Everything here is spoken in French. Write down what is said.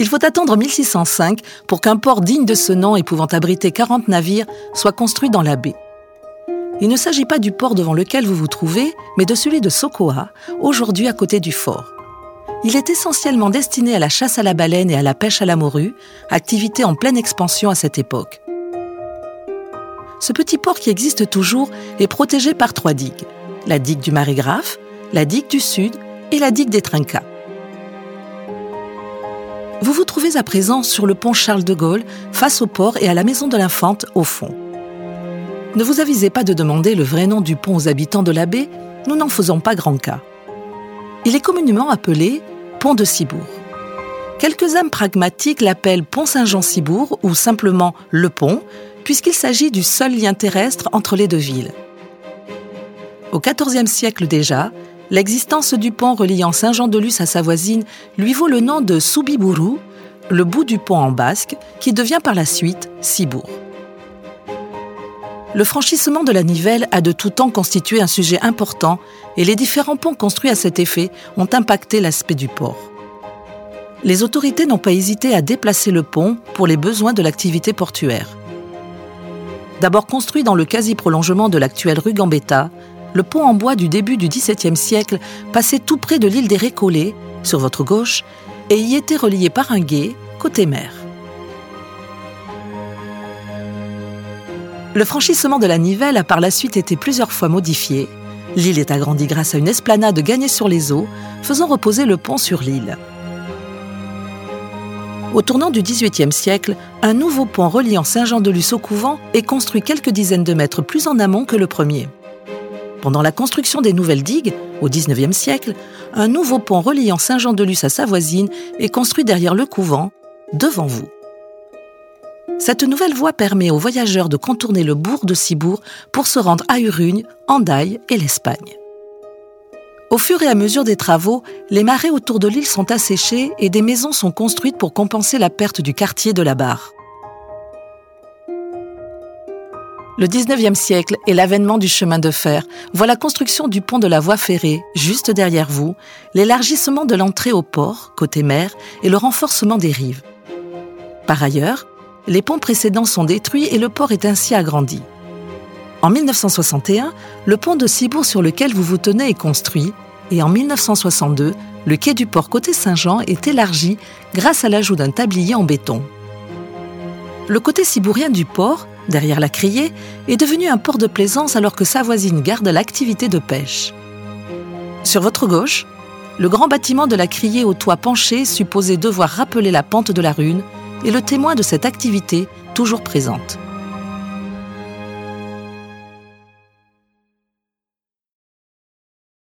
Il faut attendre 1605 pour qu'un port digne de ce nom et pouvant abriter 40 navires soit construit dans la baie. Il ne s'agit pas du port devant lequel vous vous trouvez, mais de celui de Sokoa, aujourd'hui à côté du fort. Il est essentiellement destiné à la chasse à la baleine et à la pêche à la morue, activité en pleine expansion à cette époque. Ce petit port qui existe toujours est protégé par trois digues. La digue du Marégraphe, la digue du Sud et la digue des Trincas. Vous vous trouvez à présent sur le pont Charles de Gaulle, face au port et à la maison de l'Infante, au fond. Ne vous avisez pas de demander le vrai nom du pont aux habitants de la baie, nous n'en faisons pas grand cas. Il est communément appelé pont de Cibourg. Quelques âmes pragmatiques l'appellent pont Saint-Jean-Cibourg ou simplement le pont, puisqu'il s'agit du seul lien terrestre entre les deux villes. Au XIVe siècle déjà, l'existence du pont reliant Saint-Jean-de-Luz à sa voisine lui vaut le nom de Soubiburu, le bout du pont en basque, qui devient par la suite Cibourg. Le franchissement de la Nivelle a de tout temps constitué un sujet important et les différents ponts construits à cet effet ont impacté l'aspect du port. Les autorités n'ont pas hésité à déplacer le pont pour les besoins de l'activité portuaire. D'abord construit dans le quasi-prolongement de l'actuelle rue Gambetta, le pont en bois du début du XVIIe siècle passait tout près de l'île des Récollets, sur votre gauche, et y était relié par un gué, côté mer. Le franchissement de la Nivelle a par la suite été plusieurs fois modifié. L'île est agrandie grâce à une esplanade gagnée sur les eaux, faisant reposer le pont sur l'île. Au tournant du XVIIIe siècle, un nouveau pont reliant Saint-Jean-de-Luz au couvent est construit quelques dizaines de mètres plus en amont que le premier. Pendant la construction des nouvelles digues, au XIXe siècle, un nouveau pont reliant Saint-Jean-de-Luz à sa voisine est construit derrière le couvent, devant vous. Cette nouvelle voie permet aux voyageurs de contourner le bourg de Cibourg pour se rendre à Urugne, Andaille et l'Espagne. Au fur et à mesure des travaux, les marais autour de l'île sont asséchés et des maisons sont construites pour compenser la perte du quartier de la barre. Le 19e siècle et l'avènement du chemin de fer voient la construction du pont de la voie ferrée, juste derrière vous, l'élargissement de l'entrée au port, côté mer, et le renforcement des rives. Par ailleurs, les ponts précédents sont détruits et le port est ainsi agrandi. En 1961, le pont de Cibourg sur lequel vous vous tenez est construit et en 1962, le quai du port côté Saint-Jean est élargi grâce à l'ajout d'un tablier en béton. Le côté cibourien du port, derrière la criée, est devenu un port de plaisance alors que sa voisine garde l'activité de pêche. Sur votre gauche, le grand bâtiment de la criée au toit penché supposé devoir rappeler la pente de la rune est le témoin de cette activité toujours présente.